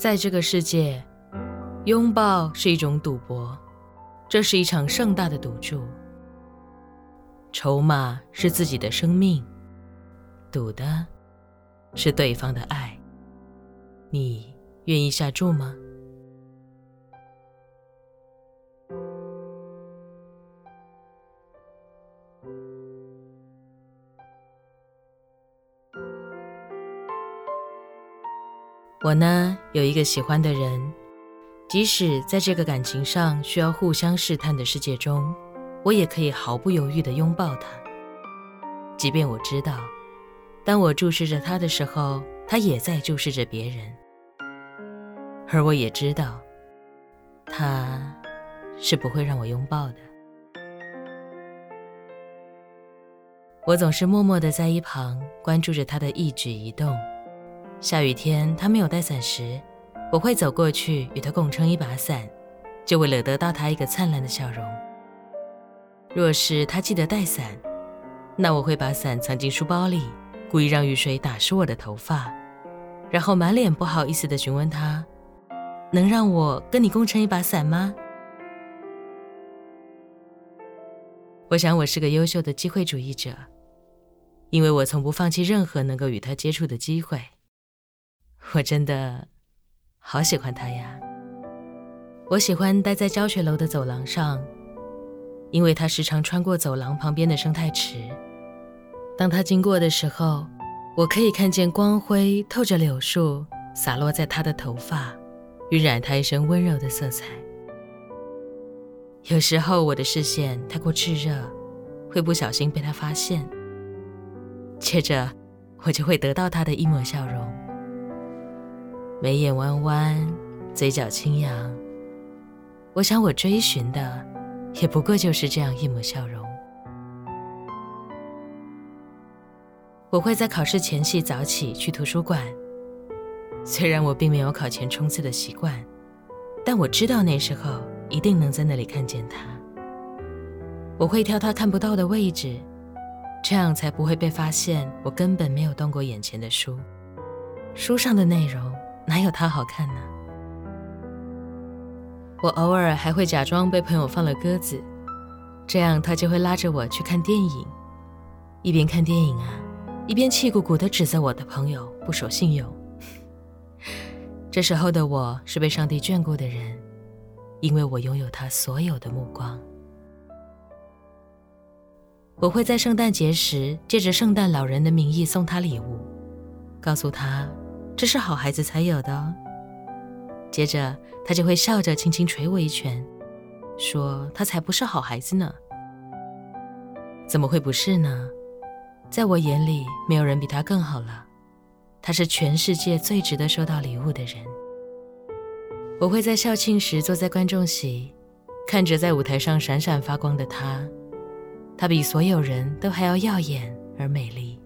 在这个世界，拥抱是一种赌博，这是一场盛大的赌注。筹码是自己的生命，赌的是对方的爱。你愿意下注吗？我呢，有一个喜欢的人，即使在这个感情上需要互相试探的世界中，我也可以毫不犹豫地拥抱他。即便我知道，当我注视着他的时候，他也在注视着别人，而我也知道，他是不会让我拥抱的。我总是默默地在一旁关注着他的一举一动。下雨天，他没有带伞时，我会走过去与他共撑一把伞，就为了得到他一个灿烂的笑容。若是他记得带伞，那我会把伞藏进书包里，故意让雨水打湿我的头发，然后满脸不好意思地询问他：“能让我跟你共撑一把伞吗？”我想我是个优秀的机会主义者，因为我从不放弃任何能够与他接触的机会。我真的好喜欢他呀！我喜欢待在教学楼的走廊上，因为他时常穿过走廊旁边的生态池。当他经过的时候，我可以看见光辉透着柳树洒落在他的头发，晕染他一身温柔的色彩。有时候我的视线太过炽热，会不小心被他发现，接着我就会得到他的一抹笑容。眉眼弯弯，嘴角轻扬。我想，我追寻的也不过就是这样一抹笑容。我会在考试前夕早起去图书馆，虽然我并没有考前冲刺的习惯，但我知道那时候一定能在那里看见他。我会挑他看不到的位置，这样才不会被发现我根本没有动过眼前的书，书上的内容。哪有他好看呢？我偶尔还会假装被朋友放了鸽子，这样他就会拉着我去看电影。一边看电影啊，一边气鼓鼓地指责我的朋友不守信用。这时候的我是被上帝眷顾的人，因为我拥有他所有的目光。我会在圣诞节时借着圣诞老人的名义送他礼物，告诉他。这是好孩子才有的哦。接着，他就会笑着轻轻捶我一拳，说：“他才不是好孩子呢。”怎么会不是呢？在我眼里，没有人比他更好了。他是全世界最值得收到礼物的人。我会在校庆时坐在观众席，看着在舞台上闪闪发光的他。他比所有人都还要耀眼而美丽。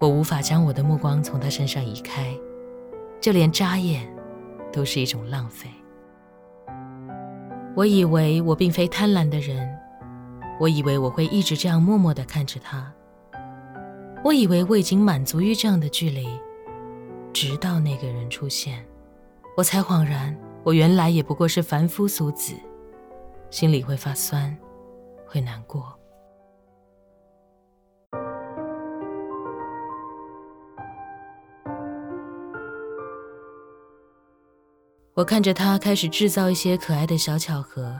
我无法将我的目光从他身上移开，就连眨眼都是一种浪费。我以为我并非贪婪的人，我以为我会一直这样默默地看着他，我以为我已经满足于这样的距离，直到那个人出现，我才恍然，我原来也不过是凡夫俗子，心里会发酸，会难过。我看着他开始制造一些可爱的小巧合，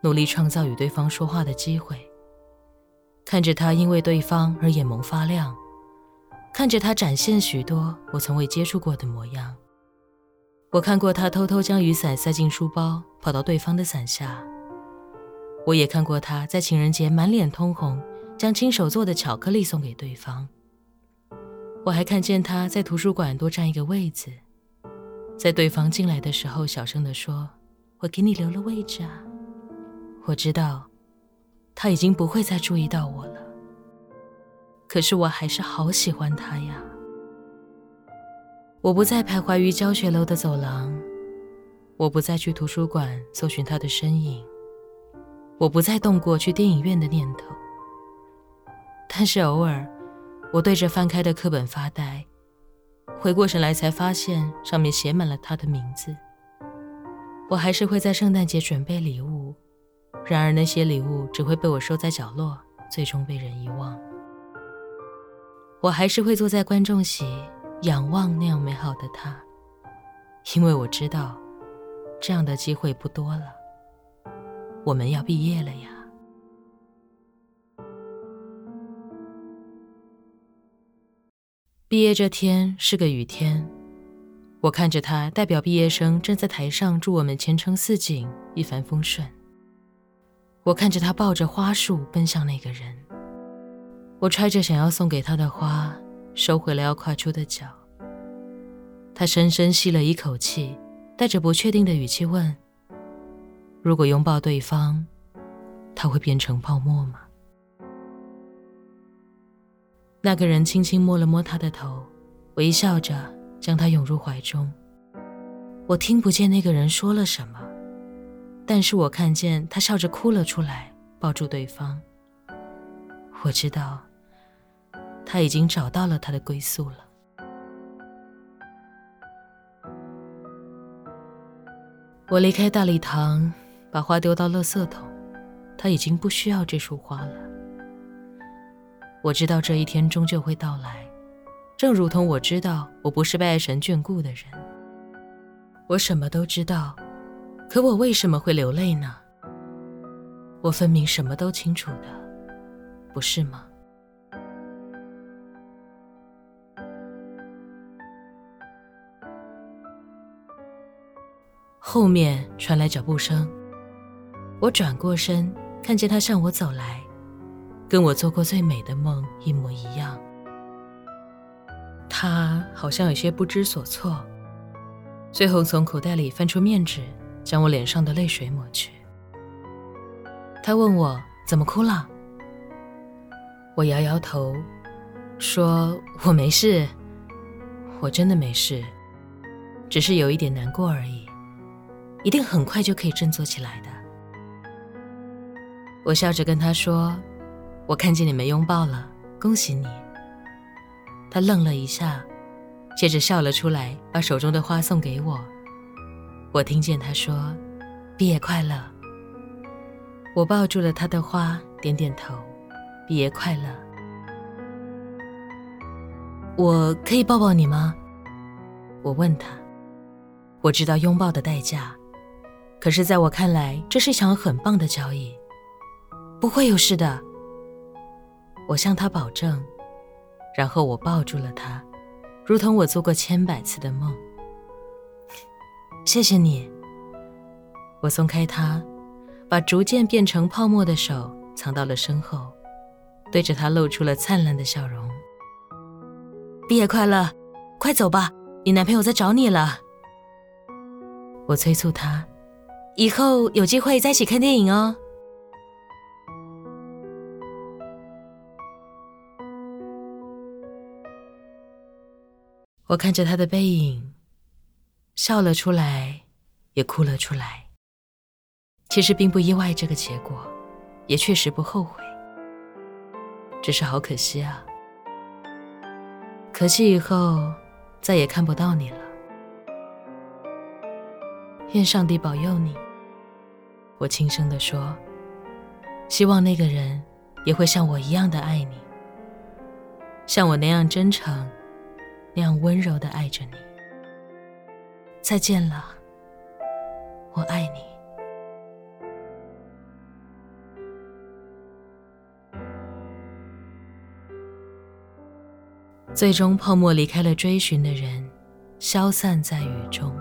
努力创造与对方说话的机会。看着他因为对方而眼眸发亮，看着他展现许多我从未接触过的模样。我看过他偷偷将雨伞塞进书包，跑到对方的伞下。我也看过他在情人节满脸通红，将亲手做的巧克力送给对方。我还看见他在图书馆多占一个位子。在对方进来的时候，小声地说：“我给你留了位置啊。”我知道，他已经不会再注意到我了。可是我还是好喜欢他呀。我不再徘徊于教学楼的走廊，我不再去图书馆搜寻他的身影，我不再动过去电影院的念头。但是偶尔，我对着翻开的课本发呆。回过神来才发现上面写满了他的名字。我还是会在圣诞节准备礼物，然而那些礼物只会被我收在角落，最终被人遗忘。我还是会坐在观众席，仰望那样美好的他，因为我知道，这样的机会不多了。我们要毕业了呀！毕业这天是个雨天，我看着他代表毕业生站在台上祝我们前程似锦、一帆风顺。我看着他抱着花束奔向那个人，我揣着想要送给他的花，收回了要跨出的脚。他深深吸了一口气，带着不确定的语气问。如果拥抱对方，他会变成泡沫吗？那个人轻轻摸了摸他的头，微笑着将他拥入怀中。我听不见那个人说了什么，但是我看见他笑着哭了出来，抱住对方。我知道，他已经找到了他的归宿了。我离开大礼堂。把花丢到垃圾桶，他已经不需要这束花了。我知道这一天终究会到来，正如同我知道我不是被爱神眷顾的人。我什么都知道，可我为什么会流泪呢？我分明什么都清楚的，不是吗？后面传来脚步声。我转过身，看见他向我走来，跟我做过最美的梦一模一样。他好像有些不知所措，最后从口袋里翻出面纸，将我脸上的泪水抹去。他问我怎么哭了，我摇摇头，说我没事，我真的没事，只是有一点难过而已，一定很快就可以振作起来的。我笑着跟他说：“我看见你们拥抱了，恭喜你。”他愣了一下，接着笑了出来，把手中的花送给我。我听见他说：“毕业快乐。”我抱住了他的花，点点头：“毕业快乐。”我可以抱抱你吗？我问他。我知道拥抱的代价，可是在我看来，这是一场很棒的交易。不会有事的，我向他保证，然后我抱住了他，如同我做过千百次的梦。谢谢你。我松开他，把逐渐变成泡沫的手藏到了身后，对着他露出了灿烂的笑容。毕业快乐，快走吧，你男朋友在找你了。我催促他，以后有机会在一起看电影哦。我看着他的背影，笑了出来，也哭了出来。其实并不意外这个结果，也确实不后悔，只是好可惜啊！可惜以后再也看不到你了。愿上帝保佑你，我轻声地说。希望那个人也会像我一样的爱你，像我那样真诚。那样温柔的爱着你。再见了，我爱你。最终，泡沫离开了追寻的人，消散在雨中。